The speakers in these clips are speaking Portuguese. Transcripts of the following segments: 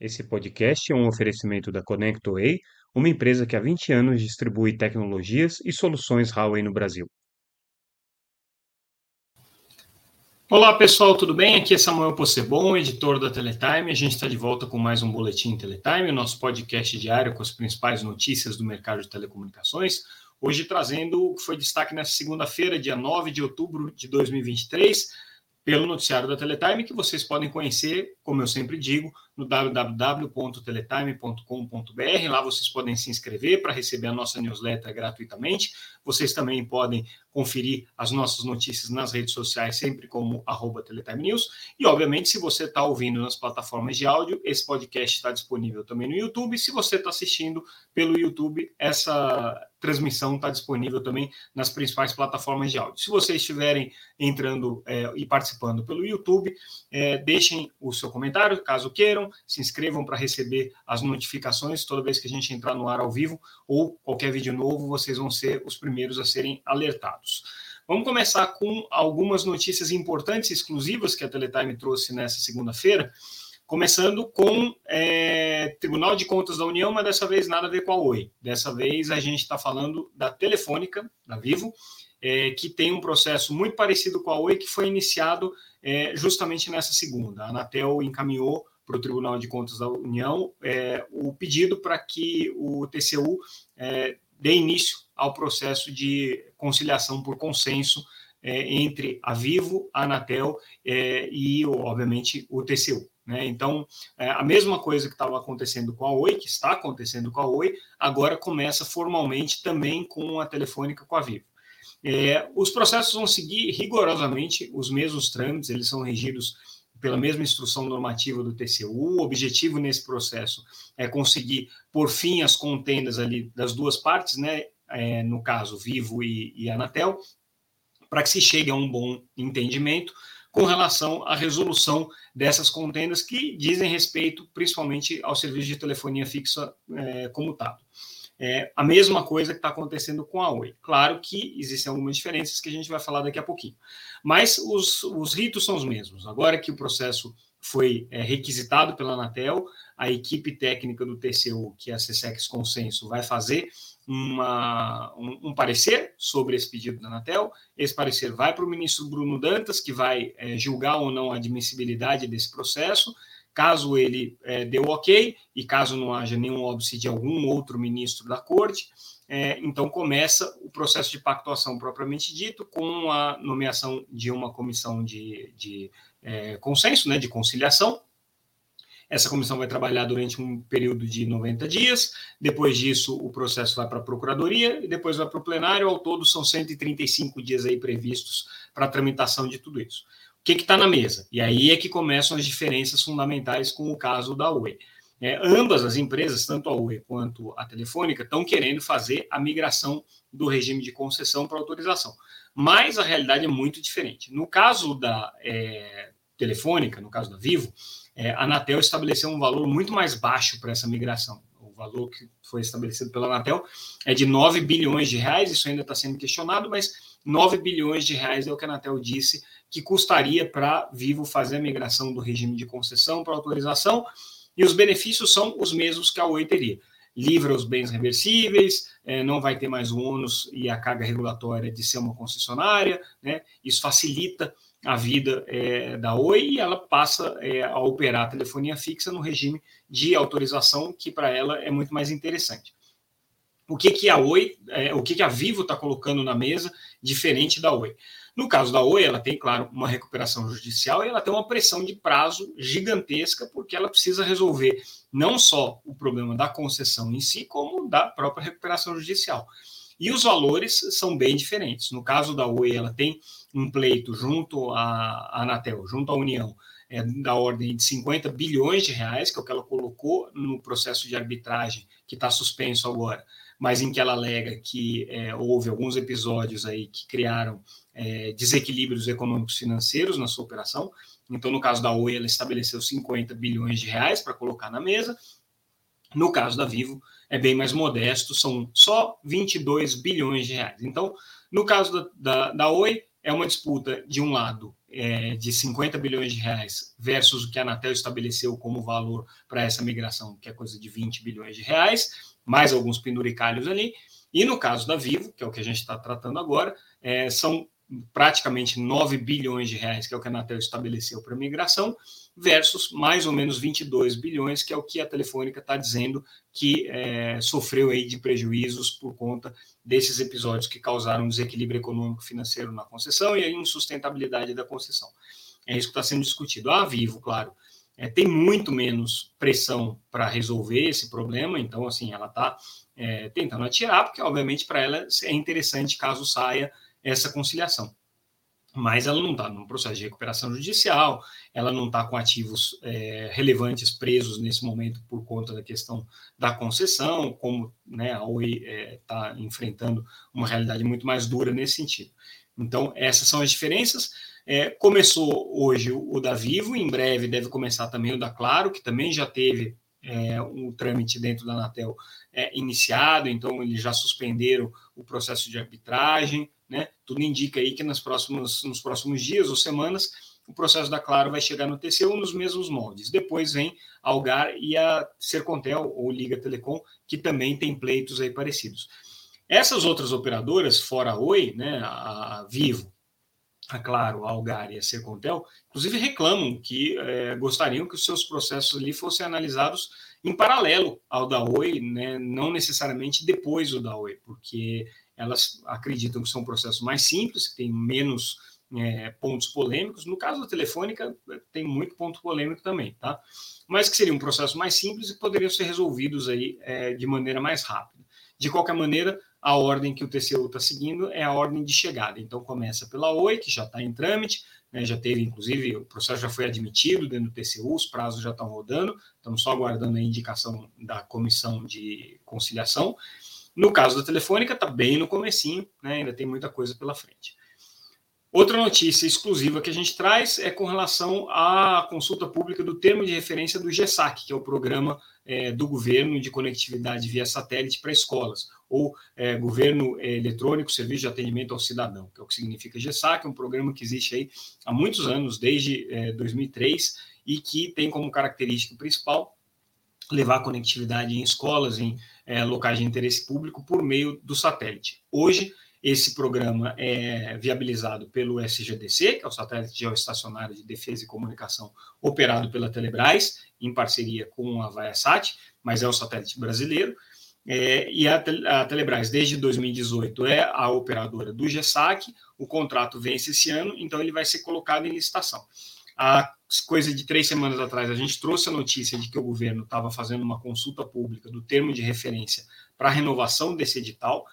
Esse podcast é um oferecimento da ConnectWay, uma empresa que há 20 anos distribui tecnologias e soluções Huawei no Brasil. Olá pessoal, tudo bem? Aqui é Samuel Possebon, editor da Teletime. A gente está de volta com mais um Boletim Teletime, o nosso podcast diário com as principais notícias do mercado de telecomunicações. Hoje trazendo o que foi destaque nessa segunda-feira, dia 9 de outubro de 2023 pelo noticiário da Teletime, que vocês podem conhecer, como eu sempre digo, no www.teletime.com.br. Lá vocês podem se inscrever para receber a nossa newsletter gratuitamente. Vocês também podem conferir as nossas notícias nas redes sociais, sempre como arroba Teletime News. E, obviamente, se você está ouvindo nas plataformas de áudio, esse podcast está disponível também no YouTube. Se você está assistindo pelo YouTube, essa transmissão está disponível também nas principais plataformas de áudio. Se vocês estiverem entrando é, e participando pelo YouTube, é, deixem o seu comentário, caso queiram, se inscrevam para receber as notificações toda vez que a gente entrar no ar ao vivo ou qualquer vídeo novo, vocês vão ser os primeiros a serem alertados. Vamos começar com algumas notícias importantes exclusivas que a Teletime trouxe nessa segunda-feira. Começando com é, Tribunal de Contas da União, mas dessa vez nada a ver com a Oi. Dessa vez a gente está falando da Telefônica, da Vivo, é, que tem um processo muito parecido com a Oi, que foi iniciado é, justamente nessa segunda. A Anatel encaminhou para o Tribunal de Contas da União é, o pedido para que o TCU é, dê início ao processo de conciliação por consenso é, entre a Vivo, a Anatel é, e, obviamente, o TCU. Né? Então, é, a mesma coisa que estava acontecendo com a Oi, que está acontecendo com a Oi, agora começa formalmente também com a Telefônica com a Vivo. É, os processos vão seguir rigorosamente os mesmos trâmites, eles são regidos pela mesma instrução normativa do TCU. O objetivo nesse processo é conseguir, por fim, as contendas ali das duas partes, né? É, no caso, Vivo e, e Anatel, para que se chegue a um bom entendimento com relação à resolução dessas contendas que dizem respeito principalmente ao serviço de telefonia fixa é, comutado. É a mesma coisa que está acontecendo com a Oi. Claro que existem algumas diferenças que a gente vai falar daqui a pouquinho. Mas os, os ritos são os mesmos. Agora que o processo foi é, requisitado pela Anatel, a equipe técnica do TCU, que é a CSEX Consenso, vai fazer uma, um, um, parecer sobre esse pedido da Anatel. Esse parecer vai para o ministro Bruno Dantas, que vai é, julgar ou não a admissibilidade desse processo. Caso ele é, dê o ok, e caso não haja nenhum óbice de algum outro ministro da corte, é, então começa o processo de pactuação propriamente dito, com a nomeação de uma comissão de, de é, consenso, né, de conciliação, essa comissão vai trabalhar durante um período de 90 dias. Depois disso, o processo vai para a procuradoria e depois vai para o plenário. Ao todo, são 135 dias aí previstos para a tramitação de tudo isso. O que está na mesa? E aí é que começam as diferenças fundamentais com o caso da Oi. É, ambas as empresas, tanto a Oi quanto a Telefônica, estão querendo fazer a migração do regime de concessão para autorização. Mas a realidade é muito diferente. No caso da é, Telefônica, no caso da Vivo, é, a Anatel estabeleceu um valor muito mais baixo para essa migração. Valor que foi estabelecido pela Anatel é de 9 bilhões de reais, isso ainda está sendo questionado, mas 9 bilhões de reais é o que a Anatel disse que custaria para Vivo fazer a migração do regime de concessão para autorização, e os benefícios são os mesmos que a Oi teria. Livra os bens reversíveis, é, não vai ter mais o ônus e a carga regulatória de ser uma concessionária, né? isso facilita a vida é, da Oi e ela passa é, a operar a telefonia fixa no regime de autorização, que para ela é muito mais interessante. O que, que a Oi, é, o que, que a Vivo está colocando na mesa diferente da Oi? No caso da Oi, ela tem, claro, uma recuperação judicial e ela tem uma pressão de prazo gigantesca, porque ela precisa resolver não só o problema da concessão em si, como da própria recuperação judicial. E os valores são bem diferentes. No caso da Oi, ela tem um pleito junto à Anatel, junto à União, é, da ordem de 50 bilhões de reais, que é o que ela colocou no processo de arbitragem, que está suspenso agora, mas em que ela alega que é, houve alguns episódios aí que criaram é, desequilíbrios econômicos financeiros na sua operação. Então, no caso da Oi, ela estabeleceu 50 bilhões de reais para colocar na mesa. No caso da Vivo, é bem mais modesto, são só 22 bilhões de reais. Então, no caso da, da, da Oi, é uma disputa, de um lado, é, de 50 bilhões de reais versus o que a Anatel estabeleceu como valor para essa migração, que é coisa de 20 bilhões de reais, mais alguns penduricalhos ali. E no caso da Vivo, que é o que a gente está tratando agora, é, são praticamente 9 bilhões de reais, que é o que a Anatel estabeleceu para migração, versus mais ou menos 22 bilhões, que é o que a Telefônica está dizendo que é, sofreu aí de prejuízos por conta desses episódios que causaram desequilíbrio econômico financeiro na concessão e a insustentabilidade da concessão. É isso que está sendo discutido. A Vivo, claro, é, tem muito menos pressão para resolver esse problema, então, assim, ela está é, tentando atirar, porque, obviamente, para ela é interessante caso saia essa conciliação. Mas ela não está num processo de recuperação judicial, ela não está com ativos é, relevantes presos nesse momento por conta da questão da concessão, como né, a Oi está é, enfrentando uma realidade muito mais dura nesse sentido. Então, essas são as diferenças. É, começou hoje o da Vivo, em breve deve começar também o da Claro, que também já teve é, um trâmite dentro da Anatel é, iniciado, então eles já suspenderam o processo de arbitragem, né? Tudo indica aí que nas próximas, nos próximos dias ou semanas o processo da Claro vai chegar no TCU nos mesmos moldes. Depois vem a Algar e a Sercontel ou Liga Telecom, que também tem pleitos aí parecidos. Essas outras operadoras, fora a Oi, né, a Vivo, a Claro, a Algar e a Sercontel, inclusive reclamam que é, gostariam que os seus processos ali fossem analisados em paralelo ao da Oi, né, não necessariamente depois do da Oi, porque elas acreditam que são processos mais simples, que têm menos é, pontos polêmicos. No caso da Telefônica, tem muito ponto polêmico também, tá? Mas que seriam um processo mais simples e poderiam ser resolvidos aí é, de maneira mais rápida. De qualquer maneira, a ordem que o TCU está seguindo é a ordem de chegada. Então, começa pela Oi, que já está em trâmite, né, já teve, inclusive, o processo já foi admitido dentro do TCU, os prazos já estão rodando, estamos só aguardando a indicação da comissão de conciliação. No caso da Telefônica, está bem no comecinho, né, ainda tem muita coisa pela frente. Outra notícia exclusiva que a gente traz é com relação à consulta pública do termo de referência do GESAC, que é o programa é, do governo de conectividade via satélite para escolas, ou é, Governo Eletrônico Serviço de Atendimento ao Cidadão, que é o que significa GESAC, é um programa que existe aí há muitos anos, desde é, 2003, e que tem como característica principal levar conectividade em escolas, em é, locais de interesse público, por meio do satélite. Hoje, esse programa é viabilizado pelo SGDC, que é o Satélite Geoestacionário de Defesa e Comunicação, operado pela Telebrás, em parceria com a Viasat, mas é o satélite brasileiro. É, e a, a, Telebrás, desde 2018, é a operadora do GESAC, o contrato vence esse ano, então ele vai ser colocado em licitação. Há coisa de três semanas atrás, a gente trouxe a notícia de que o governo estava fazendo uma consulta pública do termo de referência para a renovação desse edital.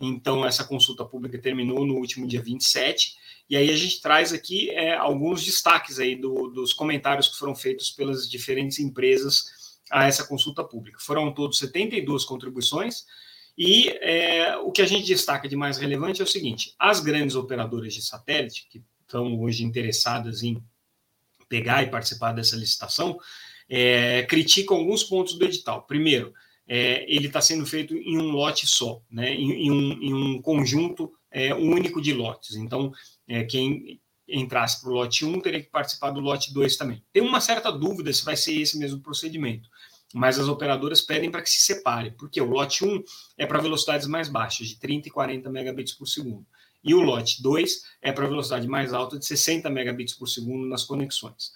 Então, essa consulta pública terminou no último dia 27. E aí a gente traz aqui é, alguns destaques aí do, dos comentários que foram feitos pelas diferentes empresas a essa consulta pública. Foram todos 72 contribuições. E é, o que a gente destaca de mais relevante é o seguinte: as grandes operadoras de satélite, que estão hoje interessadas em pegar e participar dessa licitação, é, criticam alguns pontos do edital. Primeiro, é, ele está sendo feito em um lote só, né, em, em, um, em um, conjunto é, único de lotes. Então, é, quem entrasse para o lote 1 teria que participar do lote 2 também. Tem uma certa dúvida se vai ser esse mesmo procedimento, mas as operadoras pedem para que se separe, porque o lote 1 é para velocidades mais baixas, de 30 e 40 megabits por segundo, e o lote 2 é para velocidade mais alta, de 60 megabits por segundo nas conexões.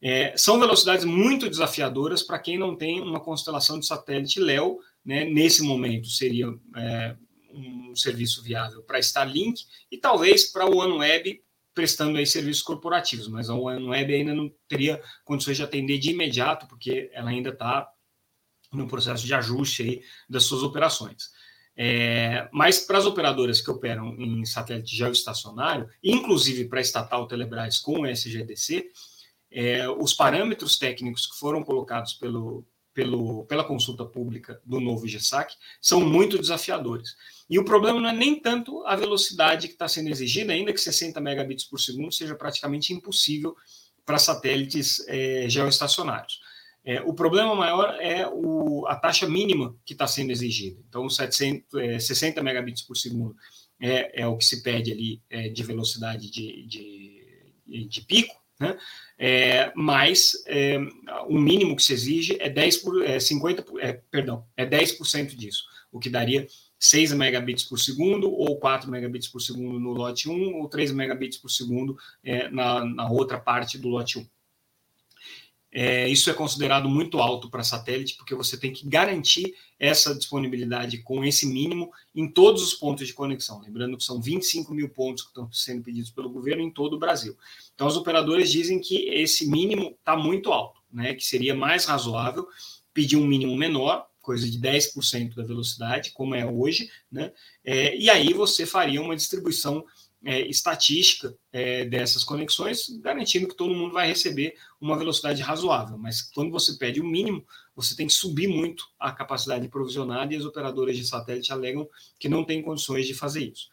É, são velocidades muito desafiadoras para quem não tem uma constelação de satélite LEO. Né, nesse momento seria é, um serviço viável para Starlink e talvez para o OneWeb prestando aí serviços corporativos, mas a OneWeb ainda não teria condições de atender de imediato, porque ela ainda está no processo de ajuste aí das suas operações. É, mas para as operadoras que operam em satélite geoestacionário, inclusive para a estatal Telebrás com o SGDC, é, os parâmetros técnicos que foram colocados pelo, pelo, pela consulta pública do novo GESAC são muito desafiadores. E o problema não é nem tanto a velocidade que está sendo exigida, ainda que 60 megabits por segundo seja praticamente impossível para satélites é, geoestacionários. É, o problema maior é o, a taxa mínima que está sendo exigida. Então, 700, é, 60 megabits por segundo é, é, o que se pede ali é, de velocidade de, de de pico, né? É, mas é, o mínimo que se exige é 10 por, é 50, é, perdão, é 10% disso, o que daria 6 megabits por segundo, ou 4 megabits por segundo no lote 1, ou 3 megabits por segundo na, na outra parte do lote 1. É, isso é considerado muito alto para satélite, porque você tem que garantir essa disponibilidade com esse mínimo em todos os pontos de conexão. Lembrando que são 25 mil pontos que estão sendo pedidos pelo governo em todo o Brasil. Então, os operadores dizem que esse mínimo está muito alto, né, que seria mais razoável pedir um mínimo menor, coisa de 10% da velocidade, como é hoje, né, é, e aí você faria uma distribuição é, estatística é, dessas conexões, garantindo que todo mundo vai receber uma velocidade razoável. Mas quando você pede o mínimo, você tem que subir muito a capacidade provisionada e as operadoras de satélite alegam que não têm condições de fazer isso.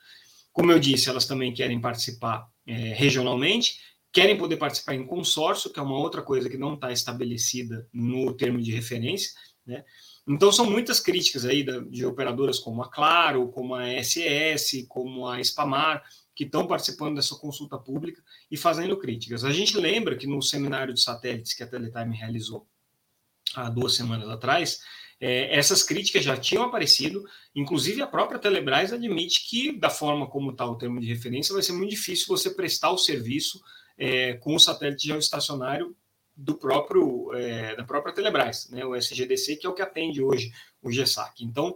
Como eu disse, elas também querem participar é, regionalmente, querem poder participar em consórcio, que é uma outra coisa que não está estabelecida no termo de referência, né? Então, são muitas críticas aí de operadoras como a Claro, como a SES, como a Spamar, que estão participando dessa consulta pública e fazendo críticas. A gente lembra que no seminário de satélites que a Teletime realizou há duas semanas atrás, é, essas críticas já tinham aparecido, inclusive a própria Telebrás admite que, da forma como está o termo de referência, vai ser muito difícil você prestar o serviço é, com o satélite geoestacionário do próprio é, da própria Telebrás, né, o SGDC, que é o que atende hoje o GESAC. Então,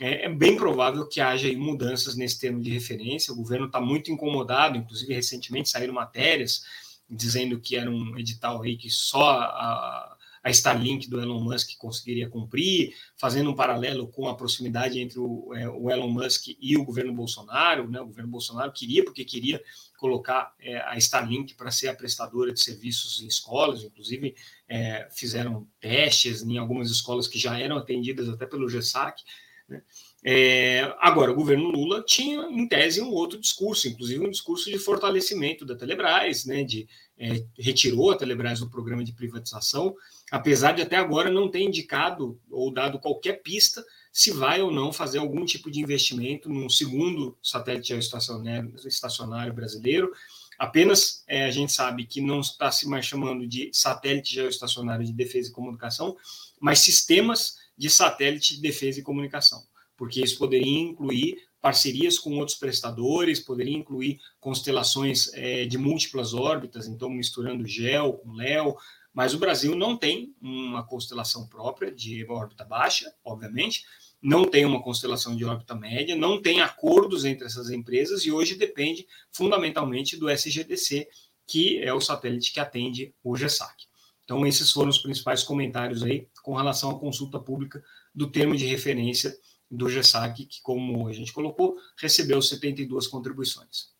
é, é, bem provável que haja mudanças nesse termo de referência. O governo está muito incomodado, inclusive recentemente saíram matérias dizendo que era um edital aí que só a, a Starlink do Elon Musk conseguiria cumprir, fazendo um paralelo com a proximidade entre o, é, o Elon Musk e o governo Bolsonaro. Né? O governo Bolsonaro queria, porque queria colocar é, a Starlink para ser a prestadora de serviços em escolas, inclusive é, fizeram testes em algumas escolas que já eram atendidas até pelo GESAC. Né? É, agora, o governo Lula tinha, em tese, um outro discurso, inclusive um discurso de fortalecimento da Telebrás, né, de, é, retirou a Telebrás do programa de privatização, apesar de até agora não ter indicado ou dado qualquer pista se vai ou não fazer algum tipo de investimento num segundo satélite estacionário, brasileiro. Apenas é, a gente sabe que não está se mais chamando de satélite geoestacionário de defesa e comunicação, mas sistemas de satélite de defesa e comunicação, porque isso poderia incluir parcerias com outros prestadores, poderia incluir constelações é, de múltiplas órbitas, então misturando GEL com LEO, mas o Brasil não tem uma constelação própria de órbita baixa, obviamente, não tem uma constelação de órbita média, não tem acordos entre essas empresas e hoje depende fundamentalmente do SGDC, que é o satélite que atende o GESAC. Então, esses foram os principais comentários aí com relação à consulta pública do termo de referência do GESAC, que, como a gente colocou, recebeu 72 contribuições.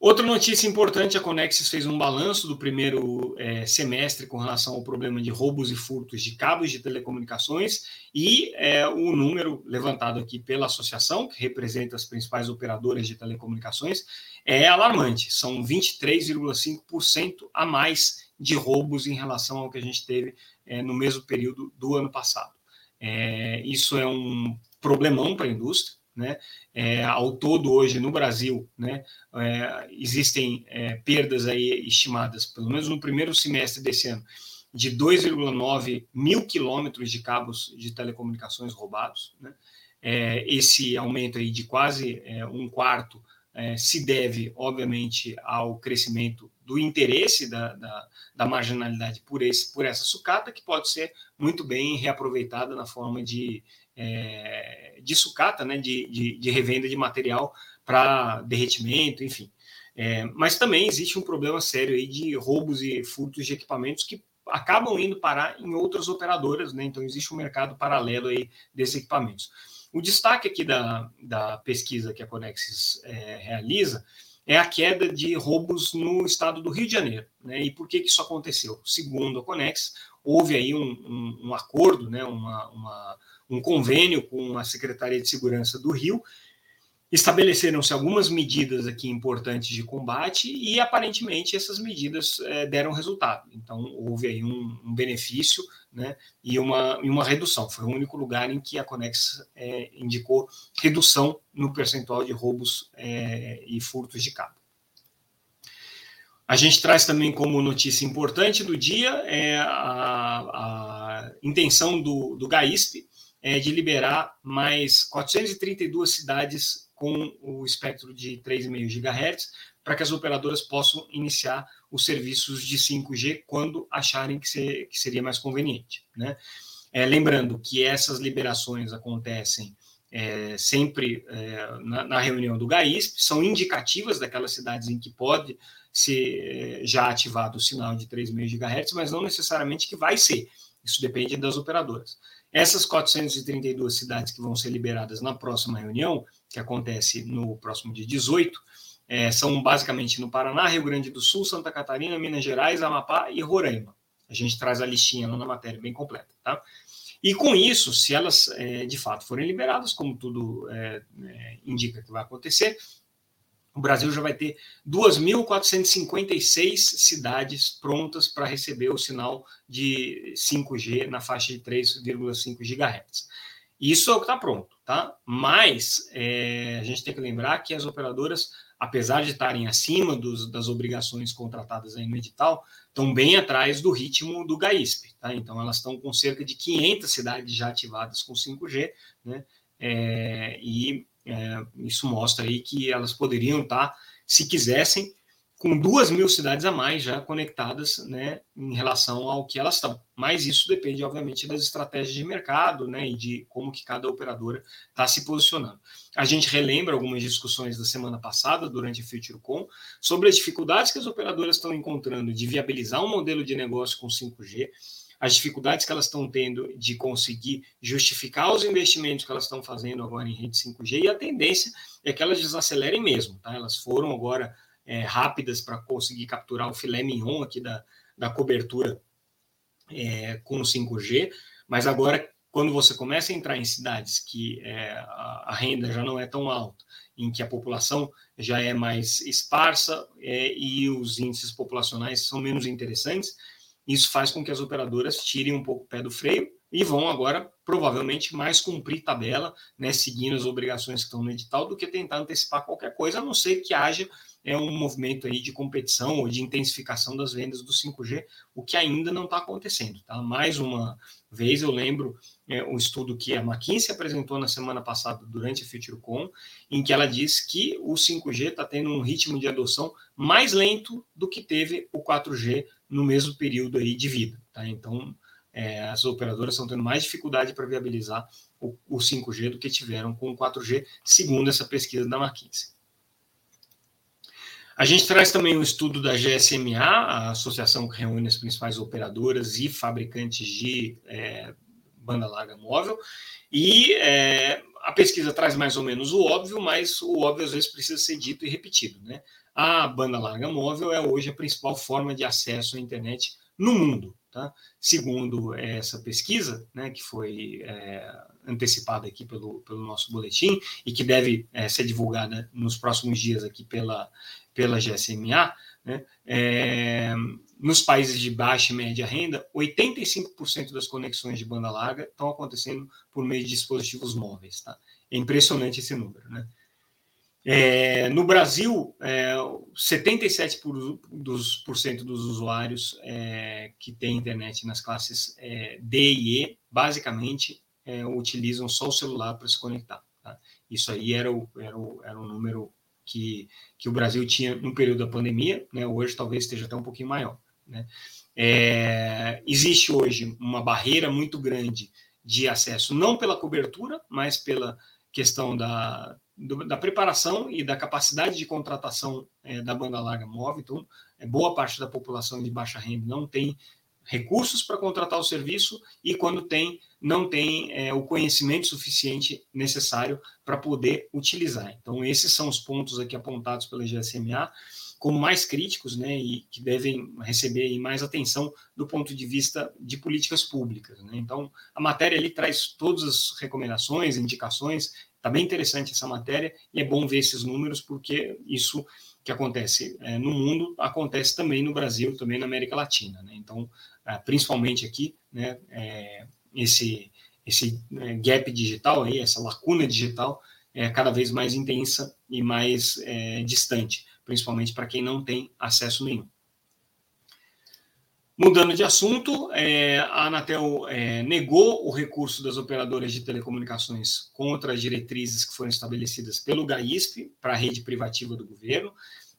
Outra notícia importante, a Conexis fez um balanço do primeiro é, semestre com relação ao problema de roubos e furtos de cabos de telecomunicações e é, o número levantado aqui pela associação, que representa as principais operadoras de telecomunicações, é alarmante. São 23,5% a mais de roubos em relação ao que a gente teve é, no mesmo período do ano passado. É, isso é um problemão para a indústria. Né? É, ao todo, hoje, no Brasil, né, é, existem é, perdas aí estimadas, pelo menos no primeiro semestre desse ano, de 2,9 mil quilômetros de cabos de telecomunicações roubados. Né? É, esse aumento aí de quase é, um quarto é, se deve, obviamente, ao crescimento do interesse da, da, da, marginalidade por, esse, por essa sucata, que pode ser muito bem reaproveitada na forma de é, de sucata, né, de, de, de, revenda de material para derretimento, enfim. É, mas também existe um problema sério aí de roubos e furtos de equipamentos que acabam indo parar em outras operadoras, né? Então existe um mercado paralelo aí desses equipamentos. O destaque aqui da, da pesquisa que a Conexis é, realiza é a queda de roubos no estado do Rio de Janeiro. Né? E por que, que isso aconteceu? Segundo a Conex, houve aí um, um, um acordo, né? uma, uma um convênio com a Secretaria de Segurança do Rio. Estabeleceram-se algumas medidas aqui importantes de combate e aparentemente essas medidas é, deram resultado. Então houve aí um, um benefício né, e, uma, e uma redução. Foi o único lugar em que a Conex é, indicou redução no percentual de roubos é, e furtos de cabo. A gente traz também como notícia importante do dia é a, a intenção do, do GAISP é de liberar mais 432 cidades com o espectro de 3,5 GHz para que as operadoras possam iniciar os serviços de 5G quando acharem que, ser, que seria mais conveniente. Né? É, lembrando que essas liberações acontecem é, sempre é, na, na, reunião do GAISP, são indicativas daquelas cidades em que pode ser é, já ativado o sinal de 3,5 GHz, mas não necessariamente que vai ser. Isso depende das operadoras. Essas 432 cidades que vão ser liberadas na próxima reunião, que acontece no próximo dia 18, é, são basicamente no Paraná, Rio Grande do Sul, Santa Catarina, Minas Gerais, Amapá e Roraima. A gente traz a listinha lá na matéria bem completa, tá? E com isso, se elas é, de fato forem liberadas, como tudo é, indica que vai acontecer, o Brasil já vai ter 2.456 cidades prontas para receber o sinal de 5G na faixa de 3,5 GHz. Isso é o que está pronto, tá? Mas é, a gente tem que lembrar que as operadoras apesar de estarem acima dos, das obrigações contratadas aí no edital, estão bem atrás do ritmo do GAISP. Tá? Então, elas estão com cerca de 500 cidades já ativadas com 5G, né? É, e é, isso mostra aí que elas poderiam estar, se quisessem, com duas mil cidades a mais já conectadas né, em relação ao que elas estão. Mas isso depende, obviamente, das estratégias de mercado né, e de como que cada operadora está se posicionando. A gente relembra algumas discussões da semana passada, durante a FutureCon, sobre as dificuldades que as operadoras estão encontrando de viabilizar um modelo de negócio com 5G, as dificuldades que elas estão tendo de conseguir justificar os investimentos que elas estão fazendo agora em rede 5G, e a tendência é que elas desacelerem mesmo. Tá? Elas foram agora é, rápidas para conseguir capturar o filé mignon aqui da, da cobertura é, com o 5G, mas agora, quando você começa a entrar em cidades que é, a, a, renda já não é tão alta, em que a população já é mais esparsa é, e os índices populacionais são menos interessantes, isso faz com que as operadoras tirem um pouco o pé do freio e vão agora provavelmente mais cumprir tabela, né, seguindo as obrigações que estão no edital, do que tentar antecipar qualquer coisa, a não ser que haja é um movimento aí de competição ou de intensificação das vendas do 5G, o que ainda não está acontecendo. Tá? Mais uma vez eu lembro é, um estudo que a McKinsey apresentou na semana passada durante a FutureCon, em que ela diz que o 5G está tendo um ritmo de adoção mais lento do que teve o 4G no mesmo período aí de vida. Tá? Então, é, as operadoras estão tendo mais dificuldade para viabilizar o, o 5G do que tiveram com o 4G, segundo essa pesquisa da McKinsey. A gente traz também o um estudo da GSMA, a associação que reúne as principais operadoras e fabricantes de é, banda larga móvel, e é, a pesquisa traz mais ou menos o óbvio, mas o óbvio às vezes precisa ser dito e repetido. Né? A banda larga móvel é hoje a principal forma de acesso à internet no mundo. Tá? Segundo essa pesquisa, né, que foi é, antecipada aqui pelo, pelo nosso boletim e que deve é, ser divulgada nos próximos dias aqui pela, pela GSMA, né, é, nos países de baixa e média renda, 85% das conexões de banda larga estão acontecendo por meio de dispositivos móveis. Tá? É impressionante esse número. Né? É, no Brasil, é, 77% por, dos, usuários é, que têm internet nas classes é, D e E, basicamente, é, utilizam só o celular para se conectar. Tá? Isso aí era, o, era, o, era um número que, que o Brasil tinha no período da pandemia, né? hoje talvez esteja até um pouquinho maior. Né? É, existe hoje uma barreira muito grande de acesso, não pela cobertura, mas pela questão da, do, da preparação e da capacidade de contratação é, da banda larga móvel. Então, é, boa parte da população de baixa renda não tem recursos para contratar o serviço e, quando tem, não tem é, o conhecimento suficiente necessário para poder utilizar. Então, esses são os pontos aqui apontados pela GSMA como mais críticos, né, e que devem receber mais atenção do ponto de vista de políticas públicas. Né? Então, a matéria ali traz todas as recomendações, indicações. Está bem interessante essa matéria e é bom ver esses números porque isso que acontece é, no mundo acontece também no Brasil, também na América Latina. Né? Então, é, principalmente aqui, né, é, esse, esse é, gap digital, aí, essa lacuna digital, é cada vez mais intensa e mais é, distante, principalmente para quem não tem acesso nenhum. Mudando de assunto, é, a Anatel é, negou o recurso das operadoras de telecomunicações contra as diretrizes que foram estabelecidas pelo GAISP para a rede privativa do governo.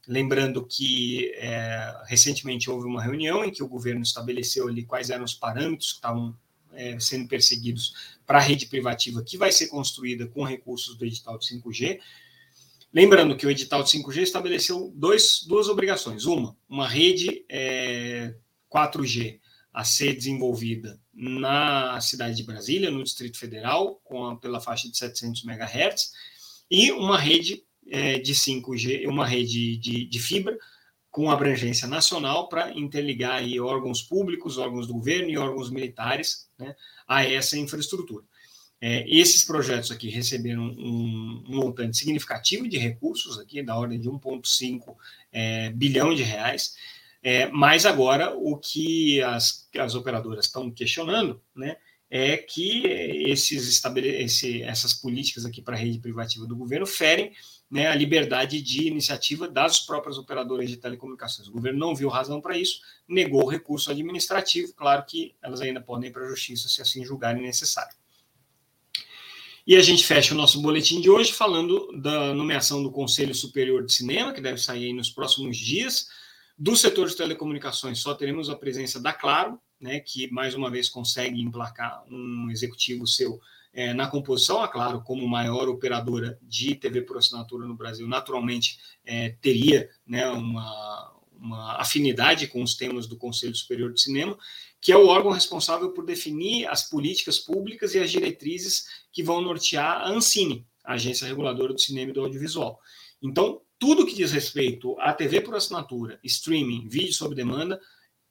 Lembrando que é, recentemente houve uma reunião em que o governo estabeleceu ali quais eram os parâmetros que estavam é, sendo perseguidos para a rede privativa que vai ser construída com recursos do edital de 5G. Lembrando que o edital de 5G estabeleceu dois, duas obrigações. Uma, uma rede é, 4G a ser desenvolvida na cidade de Brasília, no Distrito Federal, a, pela faixa de 700 MHz, e uma rede é, de 5G, uma rede de, de fibra com abrangência nacional para interligar aí órgãos públicos, órgãos do governo e órgãos militares né, a essa infraestrutura. É, esses projetos aqui receberam um, um, montante significativo de recursos, aqui da ordem de 1,5 é, bilhão de reais, é, mas agora o que as, as operadoras estão questionando né, é que esses estabele esse, essas políticas aqui para a rede privativa do governo ferem né, a liberdade de iniciativa das próprias operadoras de telecomunicações. O governo não viu razão para isso, negou o recurso administrativo, claro que elas ainda podem ir para a justiça se assim julgarem necessário. E a gente fecha o nosso boletim de hoje falando da nomeação do Conselho Superior de Cinema, que deve sair nos próximos dias. Do setor de telecomunicações, só teremos a presença da Claro, né, que mais uma vez consegue emplacar um executivo seu é, na composição, a Claro, como maior operadora de TV por assinatura no Brasil, naturalmente é, teria né, uma, uma afinidade com os temas do Conselho Superior de Cinema, que é o órgão responsável por definir as políticas públicas e as diretrizes que vão nortear a Ancine, a Agência Reguladora do Cinema e do Audiovisual. Então, tudo que diz respeito à TV por assinatura, streaming, vídeo sob demanda,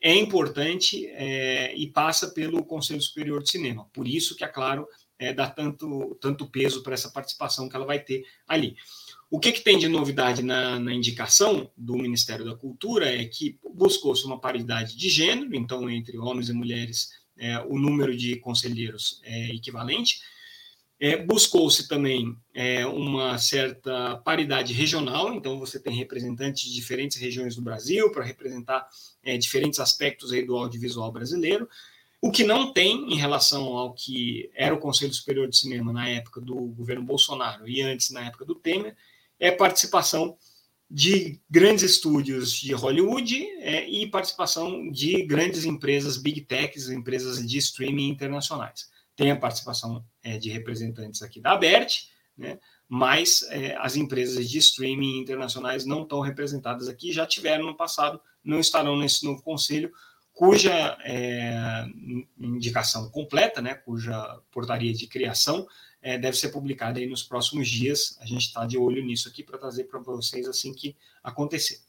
é importante é, e passa pelo Conselho Superior de Cinema. Por isso que, é claro, é, dá tanto, tanto peso para essa participação que ela vai ter ali. O que, que tem de novidade na, na, indicação do Ministério da Cultura é que buscou-se uma paridade de gênero, então, entre homens e mulheres, é, o número de conselheiros é equivalente. É, Buscou-se também é, uma certa paridade regional, então você tem representantes de diferentes regiões do Brasil para representar é, diferentes aspectos do audiovisual brasileiro. O que não tem em relação ao que era o Conselho Superior de Cinema na época do governo Bolsonaro e antes na época do Temer é participação de grandes estúdios de Hollywood é, e participação de grandes empresas big techs, empresas de streaming internacionais. Tem a participação é, de representantes aqui da ABERT, né, mas é, as empresas de streaming internacionais não estão representadas aqui, já tiveram no passado, não estarão nesse novo conselho, cuja é, indicação completa, né, cuja portaria de criação é, deve ser publicada aí nos próximos dias. A gente está de olho nisso aqui para trazer para vocês assim que acontecer.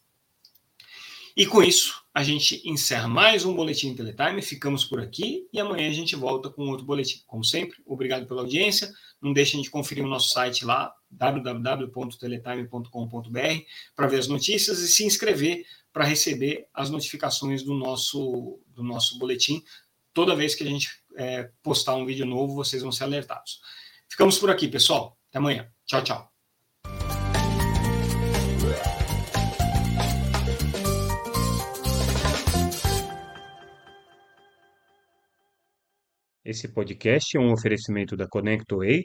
E com isso, a gente encerra mais um Boletim Teletime. Ficamos por aqui e amanhã a gente volta com outro boletim. Como sempre, obrigado pela audiência. Não deixem de conferir o nosso site lá, www.teletime.com.br, para ver as notícias e se inscrever para receber as notificações do nosso, do nosso boletim. Toda vez que a gente é, postar um vídeo novo, vocês vão ser alertados. Ficamos por aqui, pessoal. Até amanhã. Tchau, tchau. Esse podcast é um oferecimento da ConnectWay,